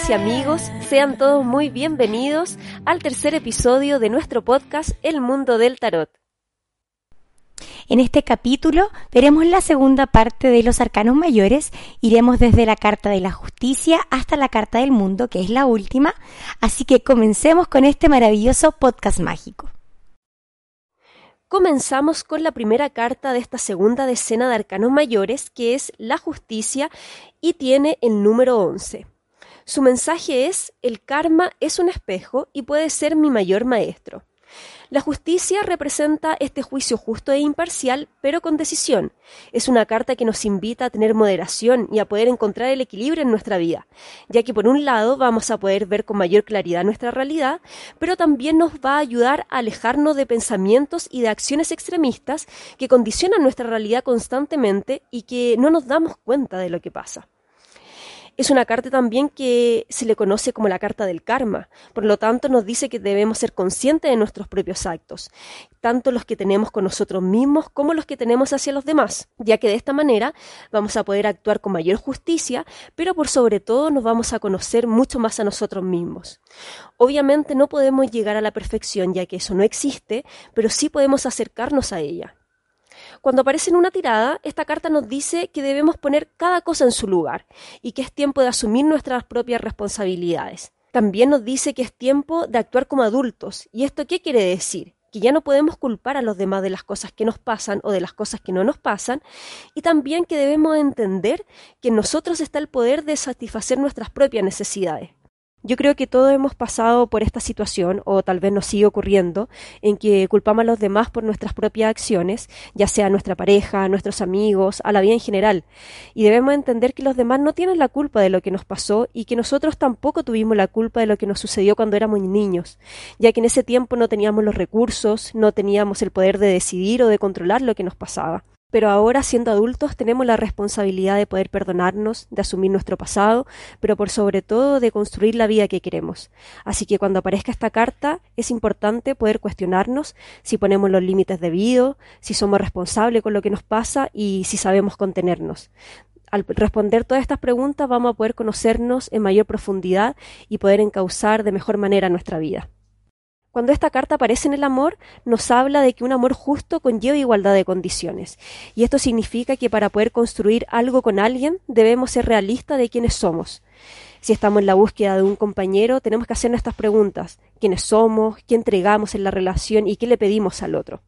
Amigas y amigos, sean todos muy bienvenidos al tercer episodio de nuestro podcast El Mundo del Tarot. En este capítulo veremos la segunda parte de los arcanos mayores, iremos desde la carta de la justicia hasta la carta del mundo, que es la última, así que comencemos con este maravilloso podcast mágico. Comenzamos con la primera carta de esta segunda decena de arcanos mayores, que es la justicia y tiene el número 11. Su mensaje es, el karma es un espejo y puede ser mi mayor maestro. La justicia representa este juicio justo e imparcial, pero con decisión. Es una carta que nos invita a tener moderación y a poder encontrar el equilibrio en nuestra vida, ya que por un lado vamos a poder ver con mayor claridad nuestra realidad, pero también nos va a ayudar a alejarnos de pensamientos y de acciones extremistas que condicionan nuestra realidad constantemente y que no nos damos cuenta de lo que pasa. Es una carta también que se le conoce como la carta del karma. Por lo tanto, nos dice que debemos ser conscientes de nuestros propios actos, tanto los que tenemos con nosotros mismos como los que tenemos hacia los demás, ya que de esta manera vamos a poder actuar con mayor justicia, pero por sobre todo nos vamos a conocer mucho más a nosotros mismos. Obviamente no podemos llegar a la perfección, ya que eso no existe, pero sí podemos acercarnos a ella. Cuando aparece en una tirada, esta carta nos dice que debemos poner cada cosa en su lugar y que es tiempo de asumir nuestras propias responsabilidades. También nos dice que es tiempo de actuar como adultos. ¿Y esto qué quiere decir? que ya no podemos culpar a los demás de las cosas que nos pasan o de las cosas que no nos pasan, y también que debemos entender que en nosotros está el poder de satisfacer nuestras propias necesidades. Yo creo que todos hemos pasado por esta situación, o tal vez nos sigue ocurriendo, en que culpamos a los demás por nuestras propias acciones, ya sea a nuestra pareja, a nuestros amigos, a la vida en general. Y debemos entender que los demás no tienen la culpa de lo que nos pasó y que nosotros tampoco tuvimos la culpa de lo que nos sucedió cuando éramos niños, ya que en ese tiempo no teníamos los recursos, no teníamos el poder de decidir o de controlar lo que nos pasaba. Pero ahora, siendo adultos, tenemos la responsabilidad de poder perdonarnos, de asumir nuestro pasado, pero por sobre todo de construir la vida que queremos. Así que cuando aparezca esta carta, es importante poder cuestionarnos si ponemos los límites debidos, si somos responsables con lo que nos pasa y si sabemos contenernos. Al responder todas estas preguntas vamos a poder conocernos en mayor profundidad y poder encauzar de mejor manera nuestra vida. Cuando esta carta aparece en el amor, nos habla de que un amor justo conlleva igualdad de condiciones. Y esto significa que para poder construir algo con alguien debemos ser realistas de quiénes somos. Si estamos en la búsqueda de un compañero, tenemos que hacernos estas preguntas. ¿Quiénes somos? ¿Qué entregamos en la relación? ¿Y qué le pedimos al otro?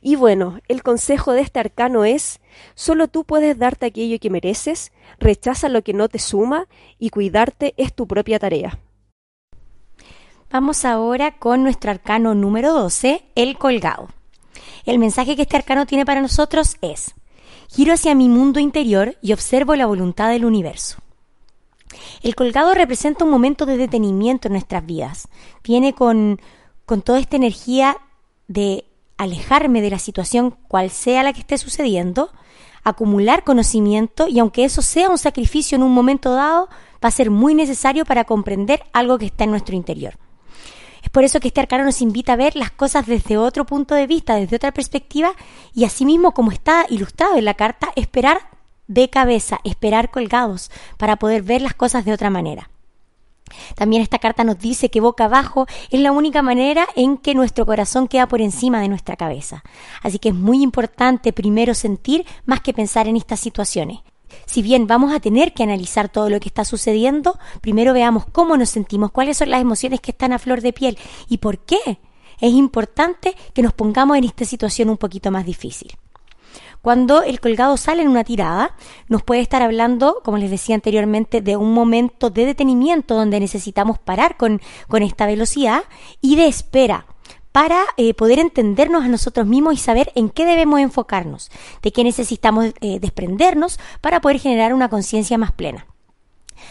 Y bueno, el consejo de este arcano es, solo tú puedes darte aquello que mereces, rechaza lo que no te suma y cuidarte es tu propia tarea. Vamos ahora con nuestro arcano número 12, el colgado. El mensaje que este arcano tiene para nosotros es, giro hacia mi mundo interior y observo la voluntad del universo. El colgado representa un momento de detenimiento en nuestras vidas. Viene con, con toda esta energía de alejarme de la situación cual sea la que esté sucediendo, acumular conocimiento y aunque eso sea un sacrificio en un momento dado, va a ser muy necesario para comprender algo que está en nuestro interior. Es por eso que este arcano nos invita a ver las cosas desde otro punto de vista, desde otra perspectiva, y asimismo, como está ilustrado en la carta, esperar de cabeza, esperar colgados, para poder ver las cosas de otra manera. También esta carta nos dice que boca abajo es la única manera en que nuestro corazón queda por encima de nuestra cabeza. Así que es muy importante primero sentir más que pensar en estas situaciones si bien vamos a tener que analizar todo lo que está sucediendo, primero veamos cómo nos sentimos, cuáles son las emociones que están a flor de piel y por qué es importante que nos pongamos en esta situación un poquito más difícil. Cuando el colgado sale en una tirada, nos puede estar hablando, como les decía anteriormente, de un momento de detenimiento donde necesitamos parar con, con esta velocidad y de espera para eh, poder entendernos a nosotros mismos y saber en qué debemos enfocarnos, de qué necesitamos eh, desprendernos para poder generar una conciencia más plena.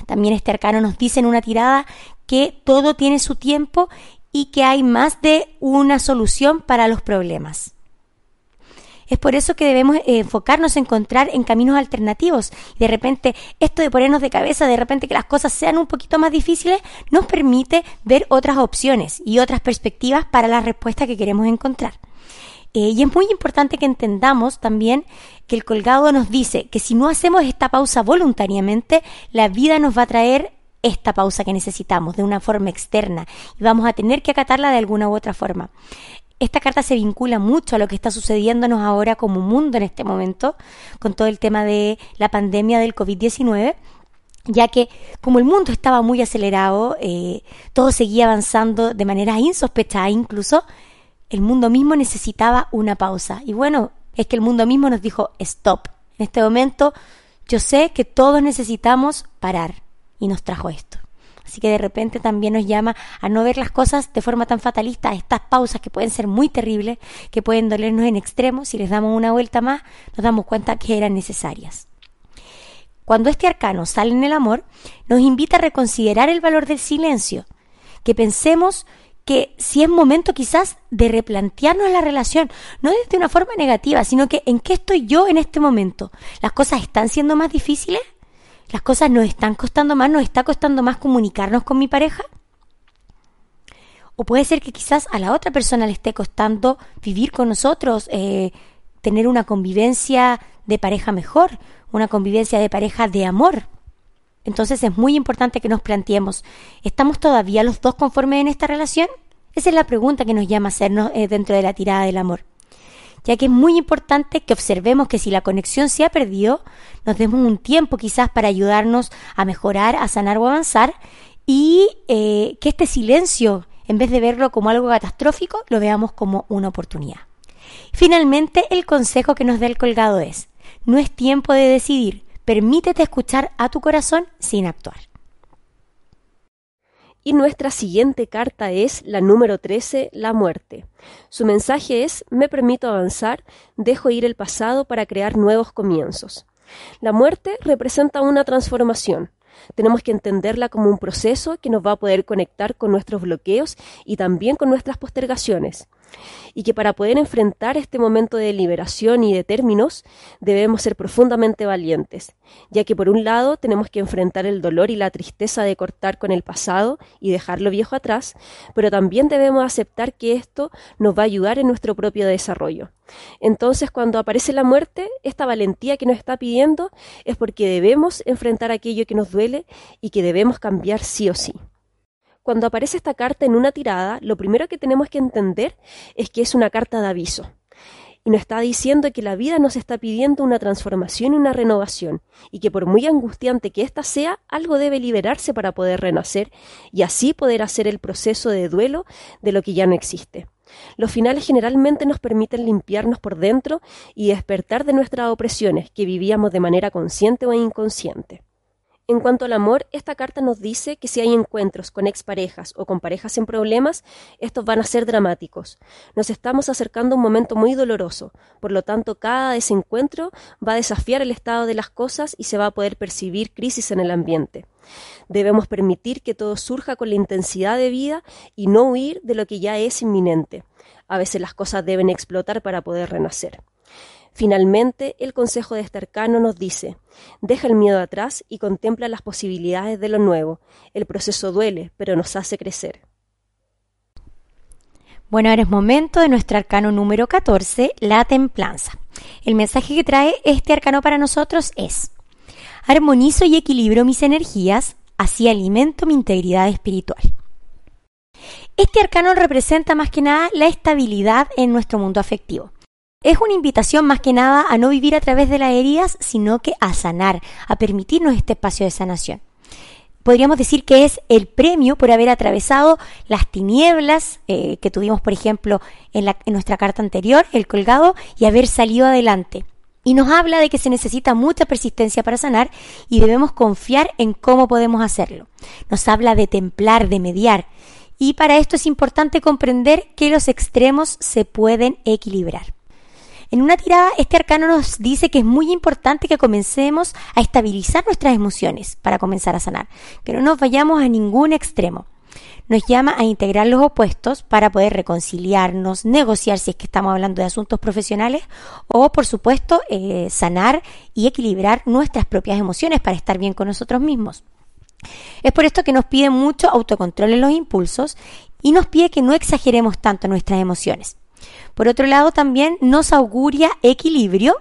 También este arcano nos dice en una tirada que todo tiene su tiempo y que hay más de una solución para los problemas. Es por eso que debemos eh, enfocarnos en encontrar en caminos alternativos. Y de repente, esto de ponernos de cabeza, de repente que las cosas sean un poquito más difíciles, nos permite ver otras opciones y otras perspectivas para la respuesta que queremos encontrar. Eh, y es muy importante que entendamos también que el colgado nos dice que si no hacemos esta pausa voluntariamente, la vida nos va a traer esta pausa que necesitamos de una forma externa y vamos a tener que acatarla de alguna u otra forma. Esta carta se vincula mucho a lo que está sucediéndonos ahora como mundo en este momento, con todo el tema de la pandemia del COVID-19 ya que como el mundo estaba muy acelerado, eh, todo seguía avanzando de manera insospechada incluso, el mundo mismo necesitaba una pausa. Y bueno, es que el mundo mismo nos dijo, stop. En este momento yo sé que todos necesitamos parar y nos trajo esto. Así que de repente también nos llama a no ver las cosas de forma tan fatalista, estas pausas que pueden ser muy terribles, que pueden dolernos en extremo, si les damos una vuelta más, nos damos cuenta que eran necesarias. Cuando este arcano sale en el amor, nos invita a reconsiderar el valor del silencio, que pensemos que si es momento quizás de replantearnos la relación, no desde una forma negativa, sino que en qué estoy yo en este momento. ¿Las cosas están siendo más difíciles? Las cosas nos están costando más, nos está costando más comunicarnos con mi pareja. O puede ser que quizás a la otra persona le esté costando vivir con nosotros, eh, tener una convivencia de pareja mejor, una convivencia de pareja de amor. Entonces es muy importante que nos planteemos, ¿estamos todavía los dos conformes en esta relación? Esa es la pregunta que nos llama a hacernos eh, dentro de la tirada del amor ya que es muy importante que observemos que si la conexión se ha perdido, nos demos un tiempo quizás para ayudarnos a mejorar, a sanar o avanzar, y eh, que este silencio, en vez de verlo como algo catastrófico, lo veamos como una oportunidad. Finalmente, el consejo que nos da el colgado es, no es tiempo de decidir, permítete escuchar a tu corazón sin actuar. Y nuestra siguiente carta es la número 13, la muerte. Su mensaje es, me permito avanzar, dejo ir el pasado para crear nuevos comienzos. La muerte representa una transformación. Tenemos que entenderla como un proceso que nos va a poder conectar con nuestros bloqueos y también con nuestras postergaciones y que para poder enfrentar este momento de liberación y de términos debemos ser profundamente valientes, ya que por un lado tenemos que enfrentar el dolor y la tristeza de cortar con el pasado y dejarlo viejo atrás, pero también debemos aceptar que esto nos va a ayudar en nuestro propio desarrollo. Entonces, cuando aparece la muerte, esta valentía que nos está pidiendo es porque debemos enfrentar aquello que nos duele y que debemos cambiar sí o sí. Cuando aparece esta carta en una tirada, lo primero que tenemos que entender es que es una carta de aviso. Y nos está diciendo que la vida nos está pidiendo una transformación y una renovación, y que por muy angustiante que ésta sea, algo debe liberarse para poder renacer y así poder hacer el proceso de duelo de lo que ya no existe. Los finales generalmente nos permiten limpiarnos por dentro y despertar de nuestras opresiones que vivíamos de manera consciente o inconsciente. En cuanto al amor, esta carta nos dice que si hay encuentros con exparejas o con parejas en problemas, estos van a ser dramáticos. Nos estamos acercando a un momento muy doloroso, por lo tanto cada desencuentro va a desafiar el estado de las cosas y se va a poder percibir crisis en el ambiente. Debemos permitir que todo surja con la intensidad de vida y no huir de lo que ya es inminente. A veces las cosas deben explotar para poder renacer. Finalmente, el consejo de este arcano nos dice, deja el miedo atrás y contempla las posibilidades de lo nuevo. El proceso duele, pero nos hace crecer. Bueno, ahora es momento de nuestro arcano número 14, la templanza. El mensaje que trae este arcano para nosotros es, armonizo y equilibro mis energías, así alimento mi integridad espiritual. Este arcano representa más que nada la estabilidad en nuestro mundo afectivo. Es una invitación más que nada a no vivir a través de las heridas, sino que a sanar, a permitirnos este espacio de sanación. podríamos decir que es el premio por haber atravesado las tinieblas eh, que tuvimos, por ejemplo, en, la, en nuestra carta anterior, el colgado, y haber salido adelante. Y nos habla de que se necesita mucha persistencia para sanar y debemos confiar en cómo podemos hacerlo. Nos habla de templar, de mediar. Y para esto es importante comprender que los extremos se pueden equilibrar. En una tirada, este arcano nos dice que es muy importante que comencemos a estabilizar nuestras emociones para comenzar a sanar, que no nos vayamos a ningún extremo. Nos llama a integrar los opuestos para poder reconciliarnos, negociar si es que estamos hablando de asuntos profesionales o, por supuesto, eh, sanar y equilibrar nuestras propias emociones para estar bien con nosotros mismos. Es por esto que nos pide mucho autocontrol en los impulsos y nos pide que no exageremos tanto nuestras emociones. Por otro lado, también nos auguria equilibrio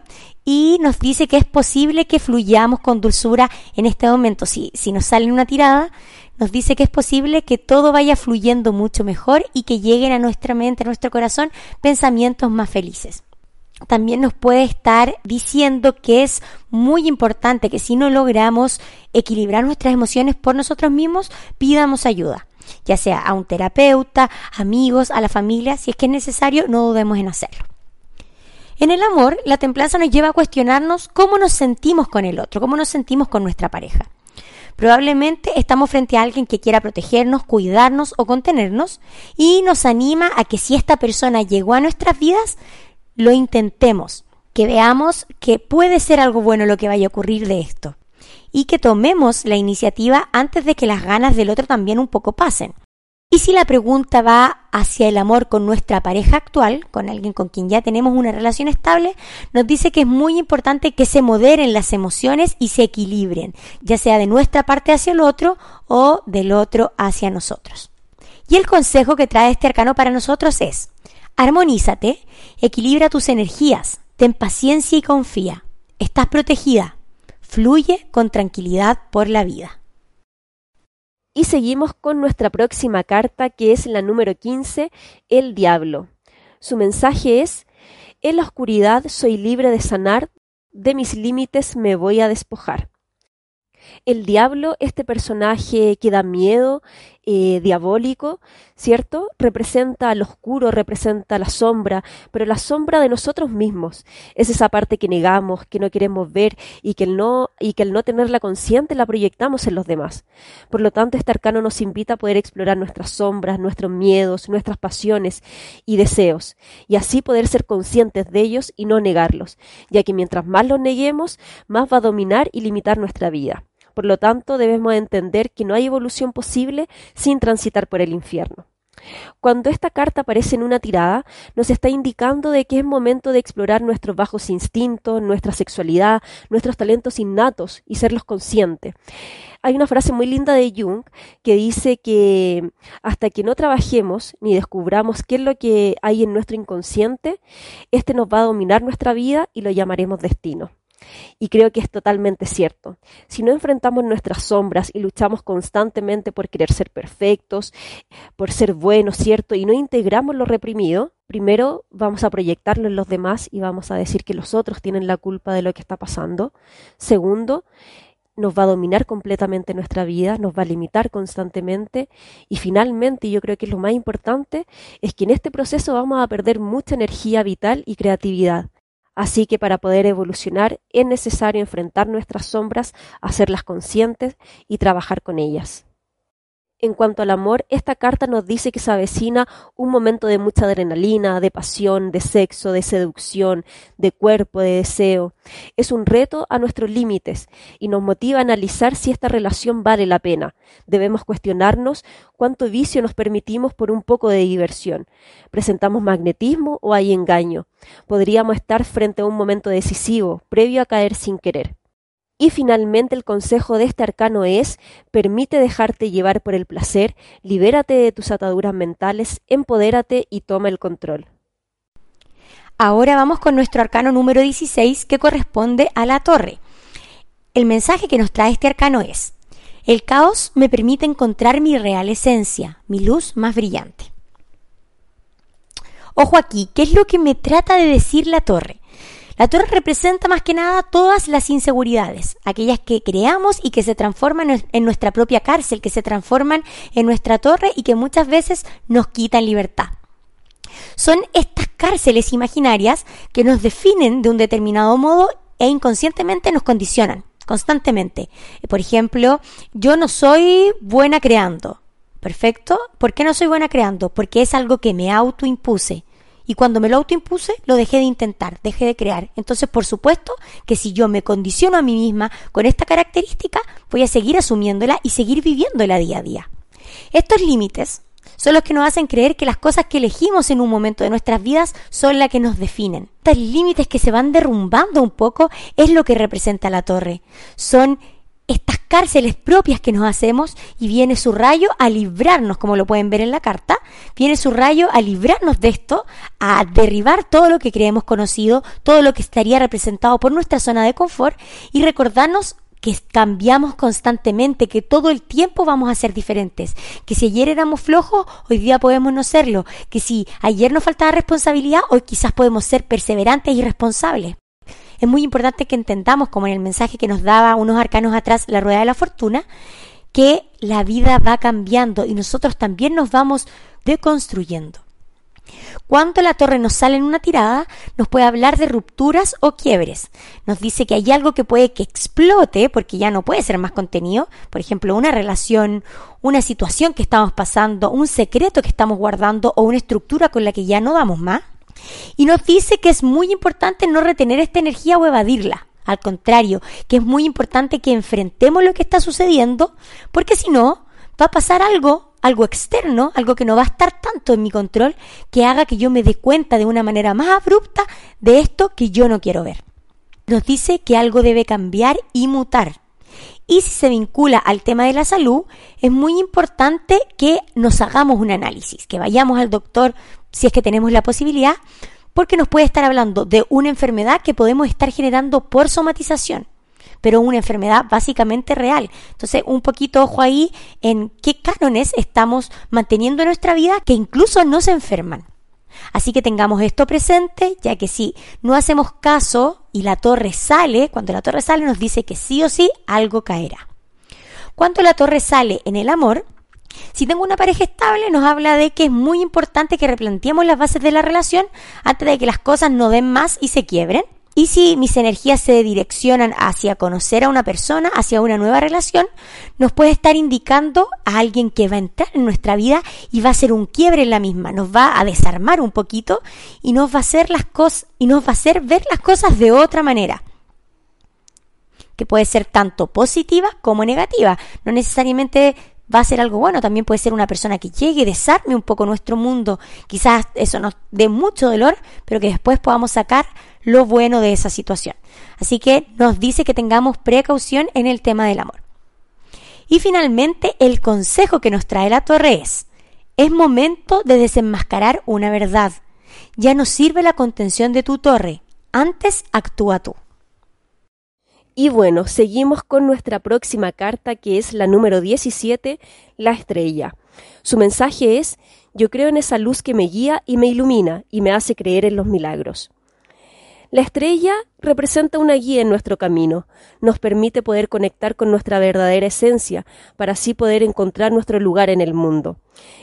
y nos dice que es posible que fluyamos con dulzura en este momento. Si, si nos sale una tirada, nos dice que es posible que todo vaya fluyendo mucho mejor y que lleguen a nuestra mente, a nuestro corazón, pensamientos más felices. También nos puede estar diciendo que es muy importante que si no logramos equilibrar nuestras emociones por nosotros mismos, pidamos ayuda ya sea a un terapeuta, amigos, a la familia, si es que es necesario, no dudemos en hacerlo. En el amor, la templanza nos lleva a cuestionarnos cómo nos sentimos con el otro, cómo nos sentimos con nuestra pareja. Probablemente estamos frente a alguien que quiera protegernos, cuidarnos o contenernos y nos anima a que si esta persona llegó a nuestras vidas, lo intentemos, que veamos que puede ser algo bueno lo que vaya a ocurrir de esto y que tomemos la iniciativa antes de que las ganas del otro también un poco pasen. Y si la pregunta va hacia el amor con nuestra pareja actual, con alguien con quien ya tenemos una relación estable, nos dice que es muy importante que se moderen las emociones y se equilibren, ya sea de nuestra parte hacia el otro o del otro hacia nosotros. Y el consejo que trae este arcano para nosotros es, armonízate, equilibra tus energías, ten paciencia y confía. Estás protegida, Fluye con tranquilidad por la vida. Y seguimos con nuestra próxima carta, que es la número 15, el diablo. Su mensaje es, en la oscuridad soy libre de sanar, de mis límites me voy a despojar. El diablo, este personaje que da miedo, eh, diabólico, ¿cierto? Representa al oscuro, representa la sombra, pero la sombra de nosotros mismos. Es esa parte que negamos, que no queremos ver y que el no, y que el no tenerla consciente la proyectamos en los demás. Por lo tanto, este arcano nos invita a poder explorar nuestras sombras, nuestros miedos, nuestras pasiones y deseos, y así poder ser conscientes de ellos y no negarlos, ya que mientras más los neguemos, más va a dominar y limitar nuestra vida. Por lo tanto, debemos entender que no hay evolución posible sin transitar por el infierno. Cuando esta carta aparece en una tirada, nos está indicando de que es momento de explorar nuestros bajos instintos, nuestra sexualidad, nuestros talentos innatos y serlos conscientes. Hay una frase muy linda de Jung que dice que hasta que no trabajemos ni descubramos qué es lo que hay en nuestro inconsciente, este nos va a dominar nuestra vida y lo llamaremos destino. Y creo que es totalmente cierto. Si no enfrentamos nuestras sombras y luchamos constantemente por querer ser perfectos, por ser buenos, ¿cierto? Y no integramos lo reprimido, primero vamos a proyectarlo en los demás y vamos a decir que los otros tienen la culpa de lo que está pasando. Segundo, nos va a dominar completamente nuestra vida, nos va a limitar constantemente y finalmente, yo creo que lo más importante, es que en este proceso vamos a perder mucha energía vital y creatividad. Así que para poder evolucionar es necesario enfrentar nuestras sombras, hacerlas conscientes y trabajar con ellas. En cuanto al amor, esta carta nos dice que se avecina un momento de mucha adrenalina, de pasión, de sexo, de seducción, de cuerpo, de deseo. Es un reto a nuestros límites y nos motiva a analizar si esta relación vale la pena. Debemos cuestionarnos cuánto vicio nos permitimos por un poco de diversión. ¿Presentamos magnetismo o hay engaño? Podríamos estar frente a un momento decisivo, previo a caer sin querer. Y finalmente el consejo de este arcano es, permite dejarte llevar por el placer, libérate de tus ataduras mentales, empodérate y toma el control. Ahora vamos con nuestro arcano número 16 que corresponde a la torre. El mensaje que nos trae este arcano es, el caos me permite encontrar mi real esencia, mi luz más brillante. Ojo aquí, ¿qué es lo que me trata de decir la torre? La torre representa más que nada todas las inseguridades, aquellas que creamos y que se transforman en nuestra propia cárcel, que se transforman en nuestra torre y que muchas veces nos quitan libertad. Son estas cárceles imaginarias que nos definen de un determinado modo e inconscientemente nos condicionan constantemente. Por ejemplo, yo no soy buena creando. Perfecto. ¿Por qué no soy buena creando? Porque es algo que me autoimpuse. Y cuando me lo autoimpuse, lo dejé de intentar, dejé de crear. Entonces, por supuesto que si yo me condiciono a mí misma con esta característica, voy a seguir asumiéndola y seguir viviéndola día a día. Estos límites son los que nos hacen creer que las cosas que elegimos en un momento de nuestras vidas son las que nos definen. Estos límites que se van derrumbando un poco es lo que representa la torre. Son estas cárceles propias que nos hacemos y viene su rayo a librarnos, como lo pueden ver en la carta, viene su rayo a librarnos de esto, a derribar todo lo que creemos conocido, todo lo que estaría representado por nuestra zona de confort y recordarnos que cambiamos constantemente, que todo el tiempo vamos a ser diferentes, que si ayer éramos flojos, hoy día podemos no serlo, que si ayer nos faltaba responsabilidad, hoy quizás podemos ser perseverantes y responsables es muy importante que entendamos, como en el mensaje que nos daba unos arcanos atrás la rueda de la fortuna, que la vida va cambiando y nosotros también nos vamos deconstruyendo. Cuando la torre nos sale en una tirada, nos puede hablar de rupturas o quiebres. Nos dice que hay algo que puede que explote porque ya no puede ser más contenido. Por ejemplo, una relación, una situación que estamos pasando, un secreto que estamos guardando o una estructura con la que ya no damos más. Y nos dice que es muy importante no retener esta energía o evadirla. Al contrario, que es muy importante que enfrentemos lo que está sucediendo, porque si no, va a pasar algo, algo externo, algo que no va a estar tanto en mi control, que haga que yo me dé cuenta de una manera más abrupta de esto que yo no quiero ver. Nos dice que algo debe cambiar y mutar. Y si se vincula al tema de la salud, es muy importante que nos hagamos un análisis, que vayamos al doctor si es que tenemos la posibilidad, porque nos puede estar hablando de una enfermedad que podemos estar generando por somatización, pero una enfermedad básicamente real. Entonces, un poquito ojo ahí en qué cánones estamos manteniendo en nuestra vida que incluso no se enferman. Así que tengamos esto presente, ya que si no hacemos caso y la torre sale, cuando la torre sale nos dice que sí o sí algo caerá. Cuando la torre sale en el amor, si tengo una pareja estable, nos habla de que es muy importante que replanteemos las bases de la relación antes de que las cosas no den más y se quiebren. Y si mis energías se direccionan hacia conocer a una persona, hacia una nueva relación, nos puede estar indicando a alguien que va a entrar en nuestra vida y va a ser un quiebre en la misma, nos va a desarmar un poquito y nos va a hacer las cosas y nos va a hacer ver las cosas de otra manera que puede ser tanto positiva como negativa. No necesariamente va a ser algo bueno, también puede ser una persona que llegue y desarme un poco nuestro mundo, quizás eso nos dé mucho dolor, pero que después podamos sacar lo bueno de esa situación. Así que nos dice que tengamos precaución en el tema del amor. Y finalmente, el consejo que nos trae la torre es, es momento de desenmascarar una verdad. Ya no sirve la contención de tu torre, antes actúa tú. Y bueno, seguimos con nuestra próxima carta que es la número 17, la estrella. Su mensaje es, yo creo en esa luz que me guía y me ilumina y me hace creer en los milagros. La estrella representa una guía en nuestro camino, nos permite poder conectar con nuestra verdadera esencia, para así poder encontrar nuestro lugar en el mundo.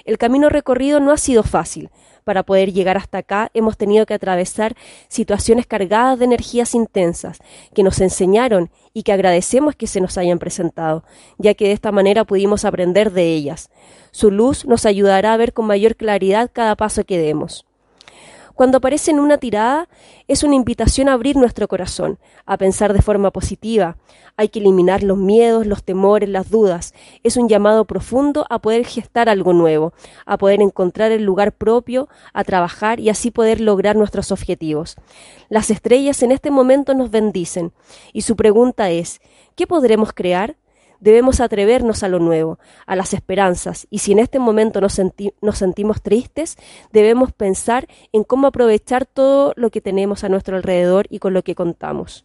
El camino recorrido no ha sido fácil. Para poder llegar hasta acá hemos tenido que atravesar situaciones cargadas de energías intensas, que nos enseñaron y que agradecemos que se nos hayan presentado, ya que de esta manera pudimos aprender de ellas. Su luz nos ayudará a ver con mayor claridad cada paso que demos. Cuando aparece en una tirada, es una invitación a abrir nuestro corazón, a pensar de forma positiva. Hay que eliminar los miedos, los temores, las dudas. Es un llamado profundo a poder gestar algo nuevo, a poder encontrar el lugar propio, a trabajar y así poder lograr nuestros objetivos. Las estrellas en este momento nos bendicen y su pregunta es, ¿qué podremos crear? Debemos atrevernos a lo nuevo, a las esperanzas, y si en este momento nos, sentimos tristes, debemos pensar en cómo aprovechar todo lo que tenemos a nuestro alrededor y con lo que contamos.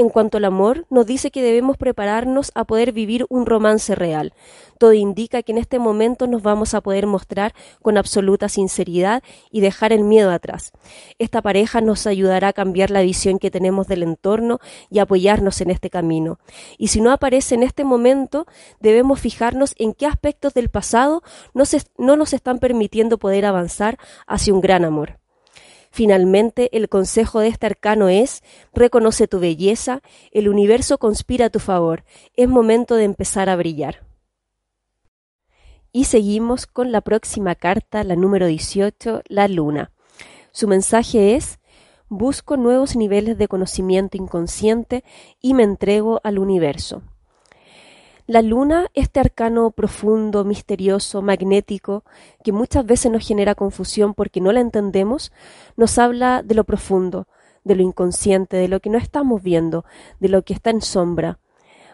En cuanto al amor, nos dice que debemos prepararnos a poder vivir un romance real. Todo indica que en este momento nos vamos a poder mostrar con absoluta sinceridad y dejar el miedo atrás. Esta pareja nos ayudará a cambiar la visión que tenemos del entorno y apoyarnos en este camino. Y si no aparece en este momento, debemos fijarnos en qué aspectos del pasado no nos están permitiendo poder avanzar hacia un gran amor. Finalmente, el consejo de este arcano es, reconoce tu belleza, el universo conspira a tu favor, es momento de empezar a brillar. Y seguimos con la próxima carta, la número 18, la luna. Su mensaje es, busco nuevos niveles de conocimiento inconsciente y me entrego al universo. La luna, este arcano profundo, misterioso, magnético, que muchas veces nos genera confusión porque no la entendemos, nos habla de lo profundo, de lo inconsciente, de lo que no estamos viendo, de lo que está en sombra.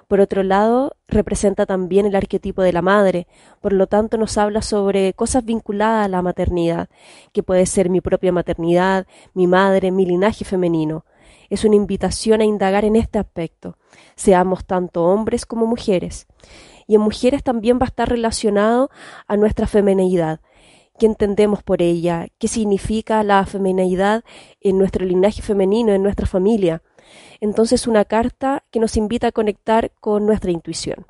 Por otro lado, representa también el arquetipo de la madre, por lo tanto nos habla sobre cosas vinculadas a la maternidad, que puede ser mi propia maternidad, mi madre, mi linaje femenino es una invitación a indagar en este aspecto, seamos tanto hombres como mujeres. Y en mujeres también va a estar relacionado a nuestra femenidad, qué entendemos por ella, qué significa la femenidad en nuestro linaje femenino, en nuestra familia. Entonces una carta que nos invita a conectar con nuestra intuición.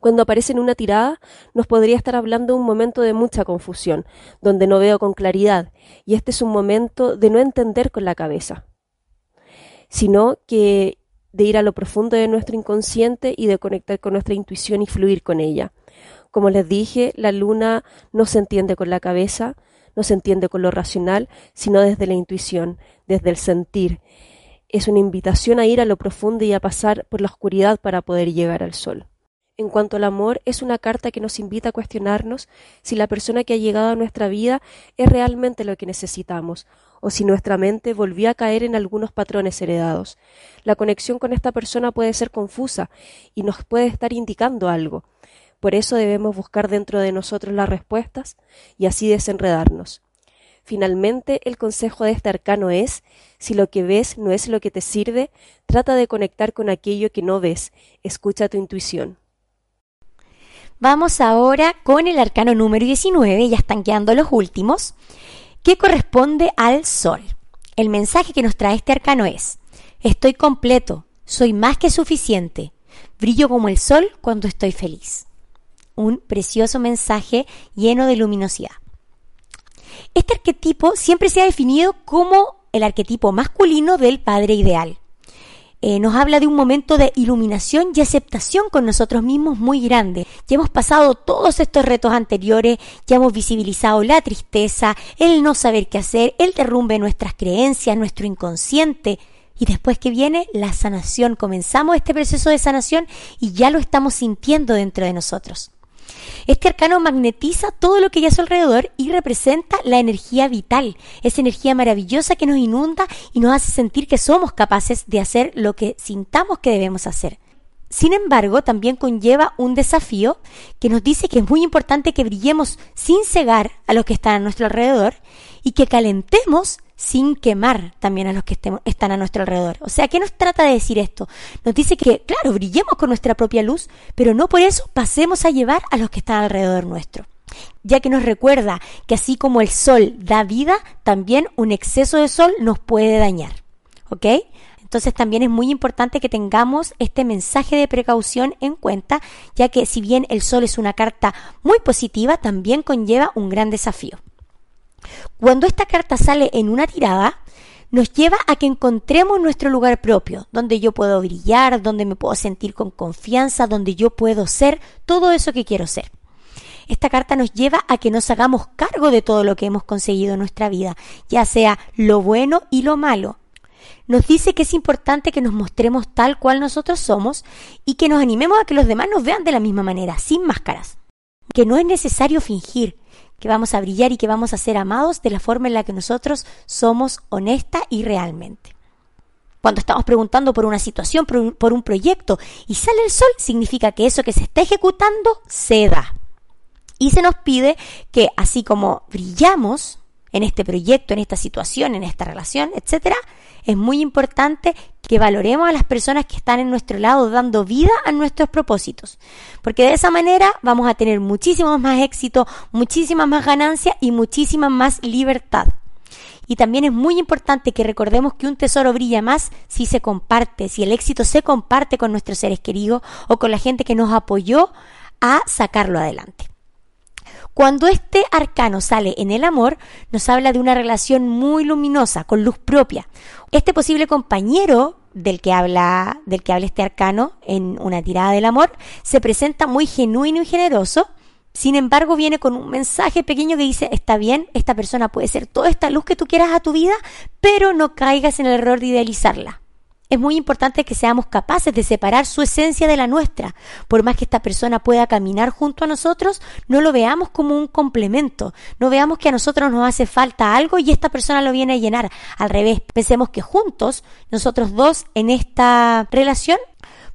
Cuando aparece en una tirada, nos podría estar hablando un momento de mucha confusión, donde no veo con claridad, y este es un momento de no entender con la cabeza sino que de ir a lo profundo de nuestro inconsciente y de conectar con nuestra intuición y fluir con ella. Como les dije, la luna no se entiende con la cabeza, no se entiende con lo racional, sino desde la intuición, desde el sentir. Es una invitación a ir a lo profundo y a pasar por la oscuridad para poder llegar al sol. En cuanto al amor, es una carta que nos invita a cuestionarnos si la persona que ha llegado a nuestra vida es realmente lo que necesitamos o si nuestra mente volvió a caer en algunos patrones heredados. La conexión con esta persona puede ser confusa y nos puede estar indicando algo. Por eso debemos buscar dentro de nosotros las respuestas y así desenredarnos. Finalmente, el consejo de este arcano es, si lo que ves no es lo que te sirve, trata de conectar con aquello que no ves, escucha tu intuición. Vamos ahora con el arcano número 19, ya están quedando los últimos que corresponde al sol. El mensaje que nos trae este arcano es, estoy completo, soy más que suficiente, brillo como el sol cuando estoy feliz. Un precioso mensaje lleno de luminosidad. Este arquetipo siempre se ha definido como el arquetipo masculino del padre ideal. Eh, nos habla de un momento de iluminación y aceptación con nosotros mismos muy grande. Ya hemos pasado todos estos retos anteriores, ya hemos visibilizado la tristeza, el no saber qué hacer, el derrumbe de nuestras creencias, nuestro inconsciente. Y después que viene la sanación, comenzamos este proceso de sanación y ya lo estamos sintiendo dentro de nosotros. Este arcano magnetiza todo lo que hay a su alrededor y representa la energía vital, esa energía maravillosa que nos inunda y nos hace sentir que somos capaces de hacer lo que sintamos que debemos hacer. Sin embargo, también conlleva un desafío que nos dice que es muy importante que brillemos sin cegar a los que están a nuestro alrededor y que calentemos sin quemar también a los que están a nuestro alrededor. O sea, ¿qué nos trata de decir esto? Nos dice que, claro, brillemos con nuestra propia luz, pero no por eso pasemos a llevar a los que están alrededor nuestro. Ya que nos recuerda que así como el sol da vida, también un exceso de sol nos puede dañar. ¿Ok? Entonces también es muy importante que tengamos este mensaje de precaución en cuenta, ya que si bien el sol es una carta muy positiva, también conlleva un gran desafío. Cuando esta carta sale en una tirada, nos lleva a que encontremos nuestro lugar propio, donde yo puedo brillar, donde me puedo sentir con confianza, donde yo puedo ser todo eso que quiero ser. Esta carta nos lleva a que nos hagamos cargo de todo lo que hemos conseguido en nuestra vida, ya sea lo bueno y lo malo. Nos dice que es importante que nos mostremos tal cual nosotros somos y que nos animemos a que los demás nos vean de la misma manera, sin máscaras. Que no es necesario fingir, que vamos a brillar y que vamos a ser amados de la forma en la que nosotros somos honesta y realmente. Cuando estamos preguntando por una situación, por un, proyecto y sale el sol, significa que eso que se está ejecutando se da. Y se nos pide que así como brillamos en este proyecto, en esta situación, en esta relación, etcétera, es muy importante que valoremos a las personas que están en nuestro lado dando vida a nuestros propósitos, porque de esa manera vamos a tener muchísimo más éxito, muchísima más ganancia y muchísima más libertad. Y también es muy importante que recordemos que un tesoro brilla más si se comparte, si el éxito se comparte con nuestros seres queridos o con la gente que nos apoyó a sacarlo adelante. Cuando este arcano sale en el amor, nos habla de una relación muy luminosa, con luz propia. Este posible compañero del que habla, del que habla este arcano en una tirada del amor, se presenta muy genuino y generoso, sin embargo, viene con un mensaje pequeño que dice, está bien, esta persona puede ser toda esta luz que tú quieras a tu vida, pero no caigas en el error de idealizarla. Es muy importante que seamos capaces de separar su esencia de la nuestra. Por más que esta persona pueda caminar junto a nosotros, no lo veamos como un complemento. No veamos que a nosotros nos hace falta algo y esta persona lo viene a llenar. Al revés, pensemos que juntos, nosotros dos en esta relación,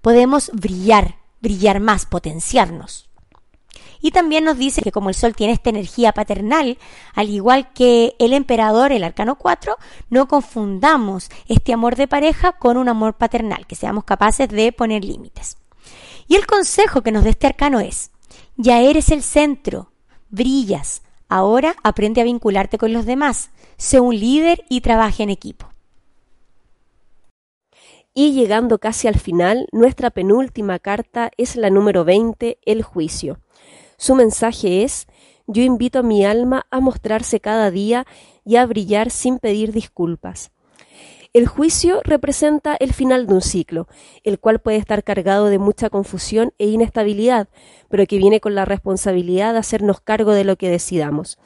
podemos brillar, brillar más, potenciarnos. Y también nos dice que como el Sol tiene esta energía paternal, al igual que el emperador, el arcano 4, no confundamos este amor de pareja con un amor paternal, que seamos capaces de poner límites. Y el consejo que nos da este arcano es, ya eres el centro, brillas, ahora aprende a vincularte con los demás, sé un líder y trabaja en equipo. Y llegando casi al final, nuestra penúltima carta es la número 20, el juicio. Su mensaje es, yo invito a mi alma a mostrarse cada día y a brillar sin pedir disculpas. El juicio representa el final de un ciclo, el cual puede estar cargado de mucha confusión e inestabilidad, pero que viene con la responsabilidad de hacernos cargo de lo que decidamos.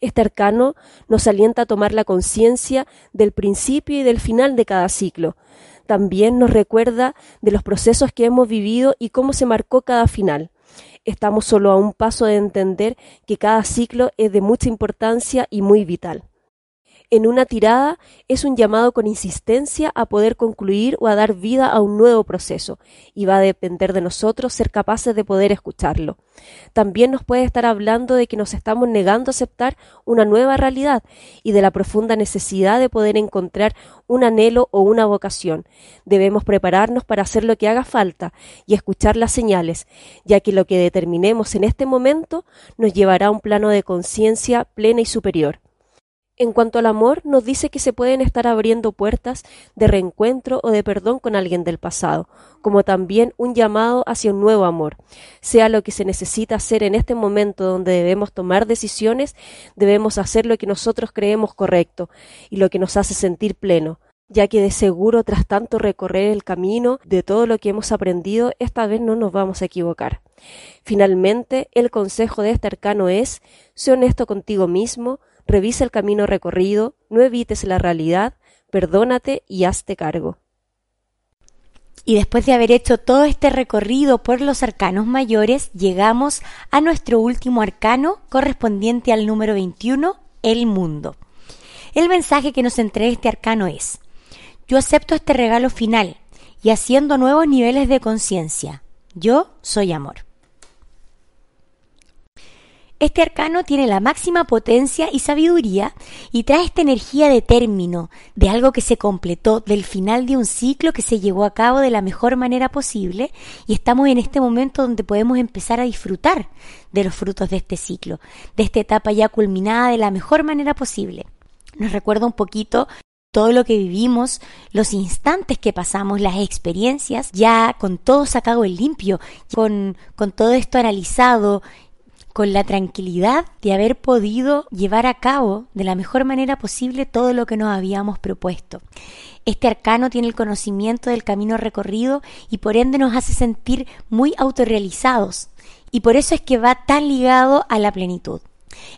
Este arcano nos alienta a tomar la conciencia del principio y del final de cada ciclo. También nos recuerda de los procesos que hemos vivido y cómo se marcó cada final estamos solo a un paso de entender que cada ciclo es de mucha importancia y muy vital en una tirada es un llamado con insistencia a poder concluir o a dar vida a un nuevo proceso y va a depender de nosotros ser capaces de poder escucharlo. También nos puede estar hablando de que nos estamos negando a aceptar una nueva realidad y de la profunda necesidad de poder encontrar un anhelo o una vocación. Debemos prepararnos para hacer lo que haga falta y escuchar las señales, ya que lo que determinemos en este momento nos llevará a un plano de conciencia plena y superior. En cuanto al amor, nos dice que se pueden estar abriendo puertas de reencuentro o de perdón con alguien del pasado, como también un llamado hacia un nuevo amor. Sea lo que se necesita hacer en este momento donde debemos tomar decisiones, debemos hacer lo que nosotros creemos correcto y lo que nos hace sentir pleno ya que de seguro tras tanto recorrer el camino de todo lo que hemos aprendido, esta vez no nos vamos a equivocar. Finalmente, el consejo de este arcano es, sé honesto contigo mismo, Revisa el camino recorrido, no evites la realidad, perdónate y hazte cargo. Y después de haber hecho todo este recorrido por los arcanos mayores, llegamos a nuestro último arcano correspondiente al número 21, el mundo. El mensaje que nos entrega este arcano es, yo acepto este regalo final y haciendo nuevos niveles de conciencia. Yo soy amor. Este arcano tiene la máxima potencia y sabiduría y trae esta energía de término, de algo que se completó, del final de un ciclo que se llevó a cabo de la mejor manera posible y estamos en este momento donde podemos empezar a disfrutar de los frutos de este ciclo, de esta etapa ya culminada de la mejor manera posible. Nos recuerda un poquito todo lo que vivimos, los instantes que pasamos, las experiencias, ya con todo sacado en limpio, con, con todo esto analizado con la tranquilidad de haber podido llevar a cabo de la mejor manera posible todo lo que nos habíamos propuesto. Este arcano tiene el conocimiento del camino recorrido y por ende nos hace sentir muy autorrealizados y por eso es que va tan ligado a la plenitud.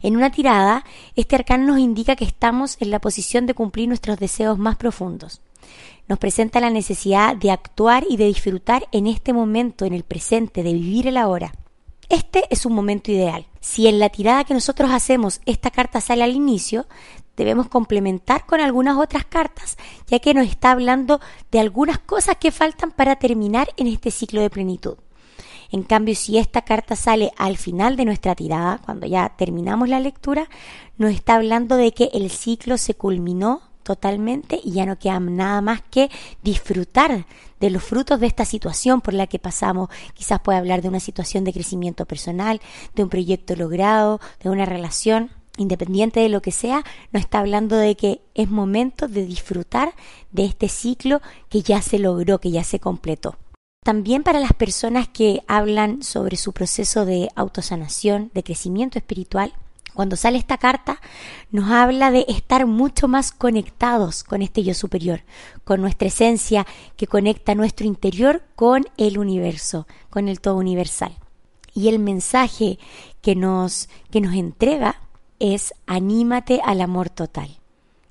En una tirada, este arcano nos indica que estamos en la posición de cumplir nuestros deseos más profundos. Nos presenta la necesidad de actuar y de disfrutar en este momento, en el presente, de vivir el ahora. Este es un momento ideal. Si en la tirada que nosotros hacemos esta carta sale al inicio, debemos complementar con algunas otras cartas, ya que nos está hablando de algunas cosas que faltan para terminar en este ciclo de plenitud. En cambio, si esta carta sale al final de nuestra tirada, cuando ya terminamos la lectura, nos está hablando de que el ciclo se culminó totalmente y ya no queda nada más que disfrutar de los frutos de esta situación por la que pasamos. Quizás puede hablar de una situación de crecimiento personal, de un proyecto logrado, de una relación. Independiente de lo que sea, nos está hablando de que es momento de disfrutar de este ciclo que ya se logró, que ya se completó. También para las personas que hablan sobre su proceso de autosanación, de crecimiento espiritual, cuando sale esta carta, nos habla de estar mucho más conectados con este yo superior, con nuestra esencia que conecta nuestro interior con el universo, con el todo universal. Y el mensaje que nos, que nos entrega es anímate al amor total.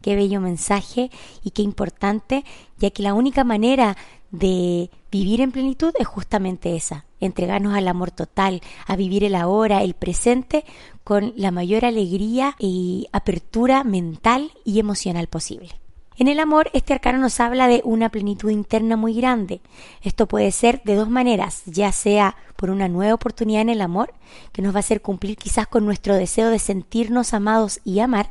Qué bello mensaje y qué importante, ya que la única manera de vivir en plenitud es justamente esa, entregarnos al amor total, a vivir el ahora, el presente, con la mayor alegría y apertura mental y emocional posible. En el amor, este arcano nos habla de una plenitud interna muy grande. Esto puede ser de dos maneras, ya sea por una nueva oportunidad en el amor, que nos va a hacer cumplir quizás con nuestro deseo de sentirnos amados y amar,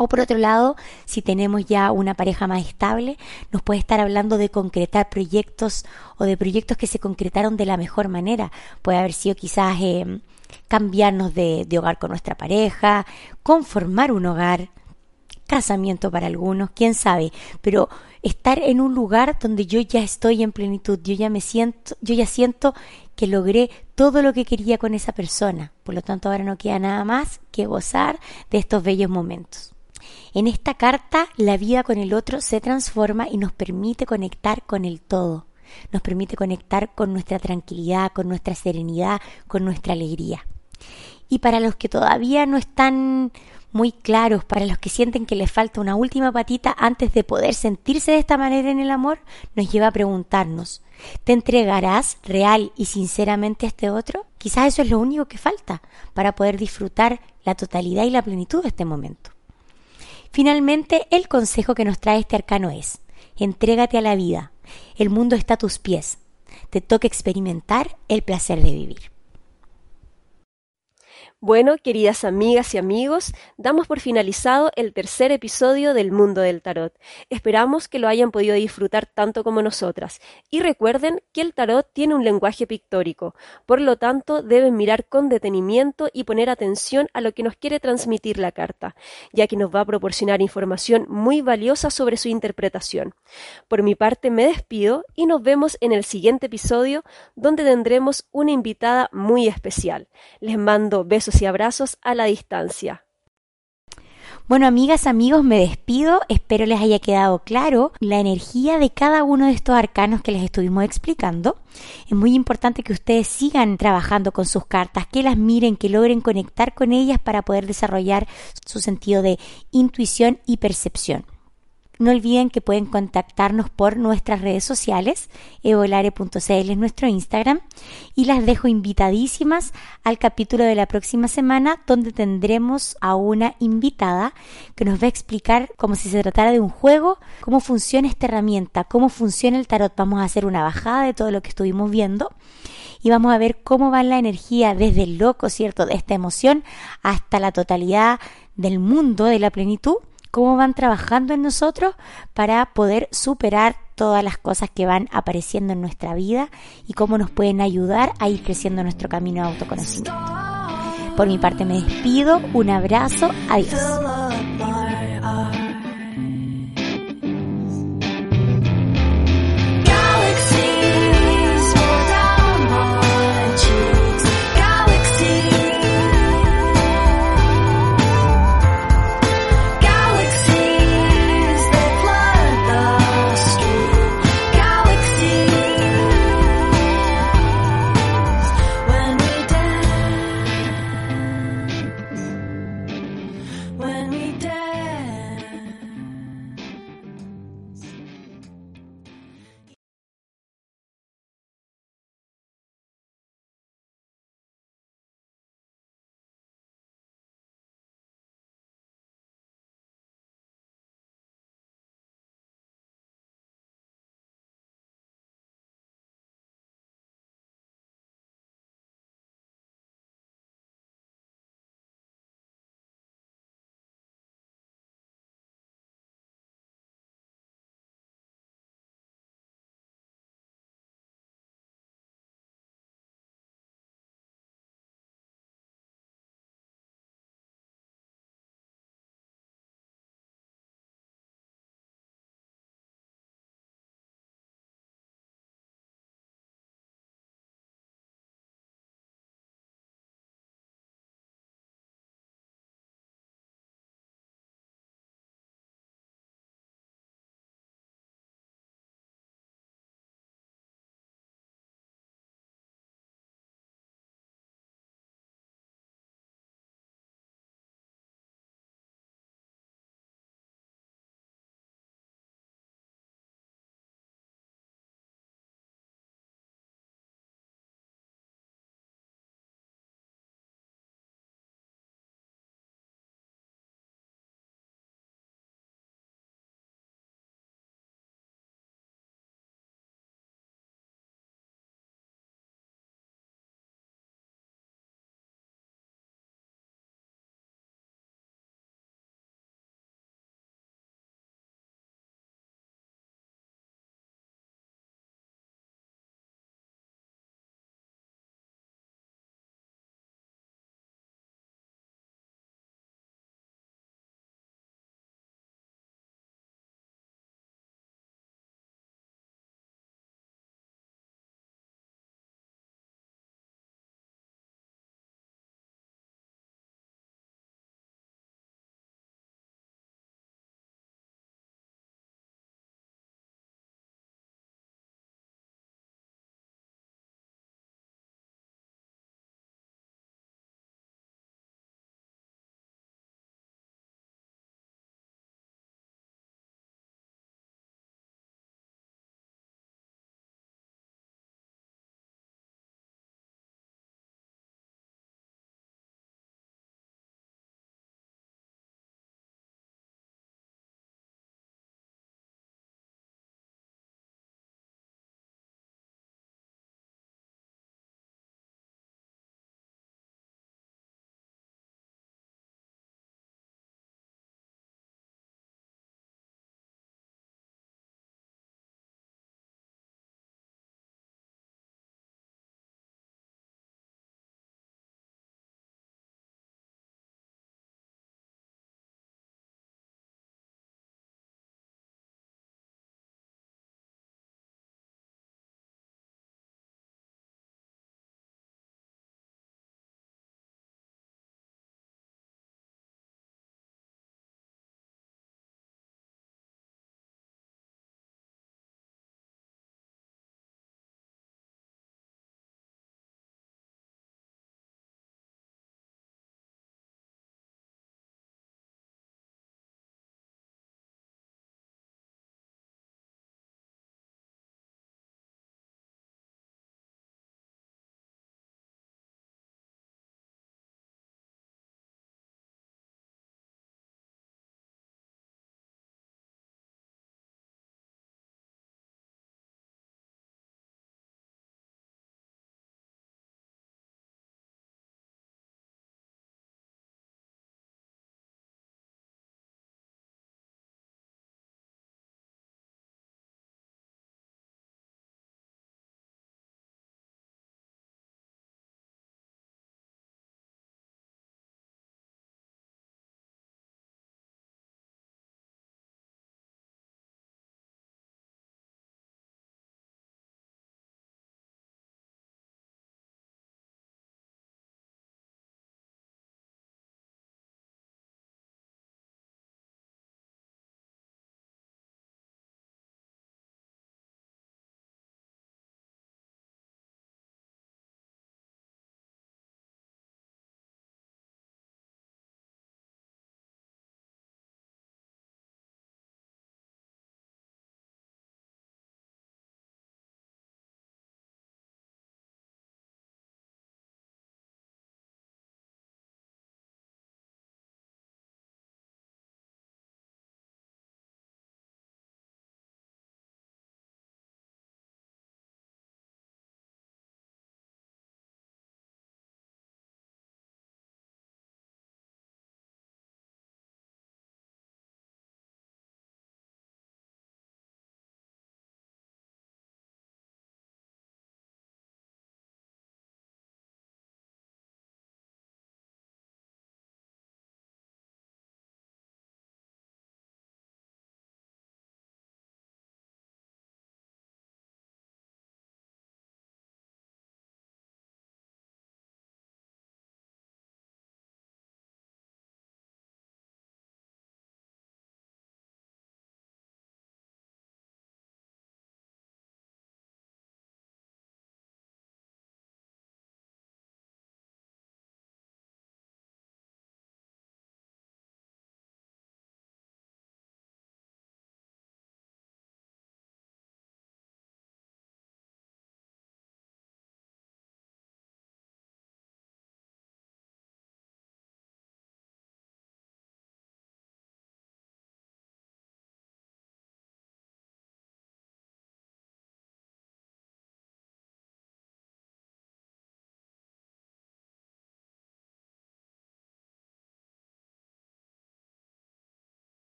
o por otro lado, si tenemos ya una pareja más estable, nos puede estar hablando de concretar proyectos o de proyectos que se concretaron de la mejor manera. Puede haber sido quizás eh, cambiarnos de, hogar con nuestra pareja, conformar un hogar, casamiento para algunos, quién sabe, pero estar en un lugar donde yo ya estoy en plenitud, yo ya me siento, yo ya siento que logré todo lo que quería con esa persona. Por lo tanto, ahora no queda nada más que gozar de estos bellos momentos. En esta carta la vida con el otro se transforma y nos permite conectar con el todo, nos permite conectar con nuestra tranquilidad, con nuestra serenidad, con nuestra alegría. Y para los que todavía no están muy claros, para los que sienten que les falta una última patita antes de poder sentirse de esta manera en el amor, nos lleva a preguntarnos, ¿te entregarás real y sinceramente a este otro? Quizás eso es lo único que falta para poder disfrutar la totalidad y la plenitud de este momento. Finalmente, el consejo que nos trae este arcano es, entrégate a la vida, el mundo está a tus pies, te toca experimentar el placer de vivir. Bueno, queridas amigas y amigos, damos por finalizado el tercer episodio del Mundo del Tarot. Esperamos que lo hayan podido disfrutar tanto como nosotras. Y recuerden que el tarot tiene un lenguaje pictórico, por lo tanto deben mirar con detenimiento y poner atención a lo que nos quiere transmitir la carta, ya que nos va a proporcionar información muy valiosa sobre su interpretación. Por mi parte me despido y nos vemos en el siguiente episodio donde tendremos una invitada muy especial. Les mando besos y abrazos a la distancia. Bueno, amigas, amigos, me despido. Espero les haya quedado claro la energía de cada uno de estos arcanos que les estuvimos explicando. Es muy importante que ustedes sigan trabajando con sus cartas, que las miren, que logren conectar con ellas para poder desarrollar su sentido de intuición y percepción. No olviden que pueden contactarnos por nuestras redes sociales, evolare.cl es nuestro Instagram, y las dejo invitadísimas al capítulo de la próxima semana donde tendremos a una invitada que nos va a explicar como si se tratara de un juego, cómo funciona esta herramienta, cómo funciona el tarot. Vamos a hacer una bajada de todo lo que estuvimos viendo y vamos a ver cómo va la energía desde el loco, ¿cierto?, de esta emoción hasta la totalidad del mundo, de la plenitud cómo van trabajando en nosotros para poder superar todas las cosas que van apareciendo en nuestra vida y cómo nos pueden ayudar a ir creciendo nuestro camino de autoconocimiento. Por mi parte me despido, un abrazo, adiós.